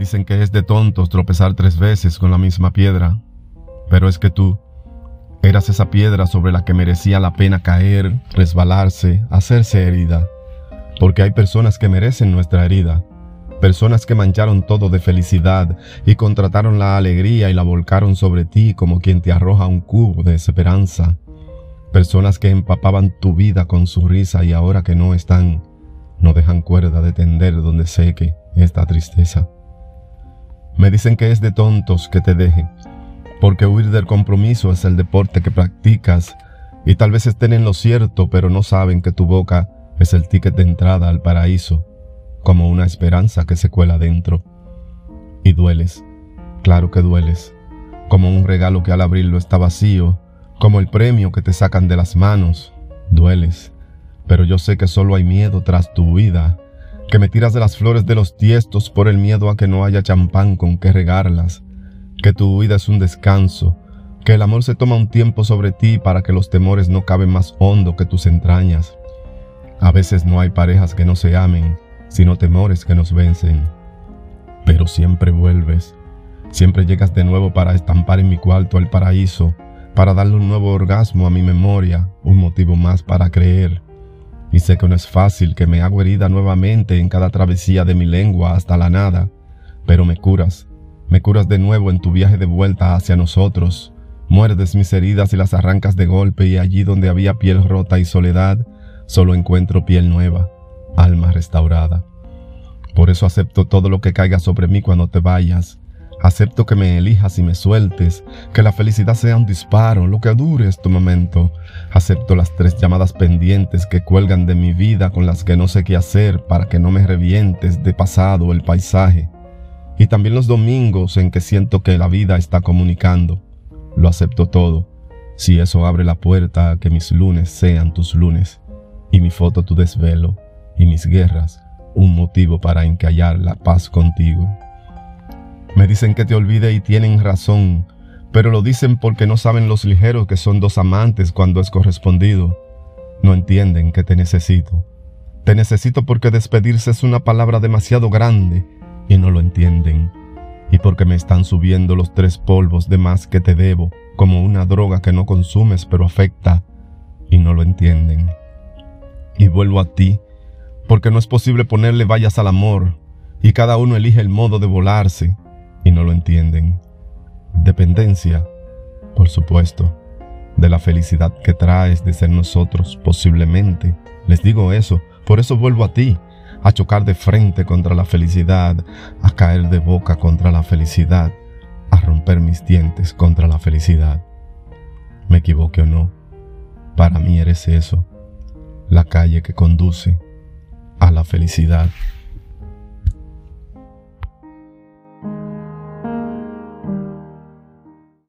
dicen que es de tontos tropezar tres veces con la misma piedra, pero es que tú eras esa piedra sobre la que merecía la pena caer, resbalarse, hacerse herida, porque hay personas que merecen nuestra herida, personas que mancharon todo de felicidad y contrataron la alegría y la volcaron sobre ti como quien te arroja un cubo de esperanza, personas que empapaban tu vida con su risa y ahora que no están, no dejan cuerda de tender donde seque esta tristeza. Me dicen que es de tontos que te deje, porque huir del compromiso es el deporte que practicas y tal vez estén en lo cierto, pero no saben que tu boca es el ticket de entrada al paraíso, como una esperanza que se cuela dentro. Y dueles, claro que dueles, como un regalo que al abrirlo está vacío, como el premio que te sacan de las manos, dueles, pero yo sé que solo hay miedo tras tu vida que me tiras de las flores de los tiestos por el miedo a que no haya champán con que regarlas, que tu vida es un descanso, que el amor se toma un tiempo sobre ti para que los temores no caben más hondo que tus entrañas. A veces no hay parejas que no se amen, sino temores que nos vencen. Pero siempre vuelves, siempre llegas de nuevo para estampar en mi cuarto el paraíso, para darle un nuevo orgasmo a mi memoria, un motivo más para creer y sé que no es fácil que me hago herida nuevamente en cada travesía de mi lengua hasta la nada, pero me curas, me curas de nuevo en tu viaje de vuelta hacia nosotros, muerdes mis heridas y las arrancas de golpe y allí donde había piel rota y soledad, solo encuentro piel nueva, alma restaurada. Por eso acepto todo lo que caiga sobre mí cuando te vayas, Acepto que me elijas y me sueltes, que la felicidad sea un disparo, lo que dure este momento. Acepto las tres llamadas pendientes que cuelgan de mi vida con las que no sé qué hacer para que no me revientes de pasado el paisaje. Y también los domingos en que siento que la vida está comunicando. Lo acepto todo, si eso abre la puerta a que mis lunes sean tus lunes, y mi foto tu desvelo, y mis guerras un motivo para encallar la paz contigo. Dicen que te olvide y tienen razón, pero lo dicen porque no saben los ligeros que son dos amantes cuando es correspondido. No entienden que te necesito. Te necesito porque despedirse es una palabra demasiado grande y no lo entienden. Y porque me están subiendo los tres polvos de más que te debo, como una droga que no consumes pero afecta, y no lo entienden. Y vuelvo a ti, porque no es posible ponerle vallas al amor, y cada uno elige el modo de volarse, y no lo entienden. Dependencia, por supuesto, de la felicidad que traes de ser nosotros, posiblemente. Les digo eso, por eso vuelvo a ti, a chocar de frente contra la felicidad, a caer de boca contra la felicidad, a romper mis dientes contra la felicidad. Me equivoque o no, para mí eres eso, la calle que conduce a la felicidad.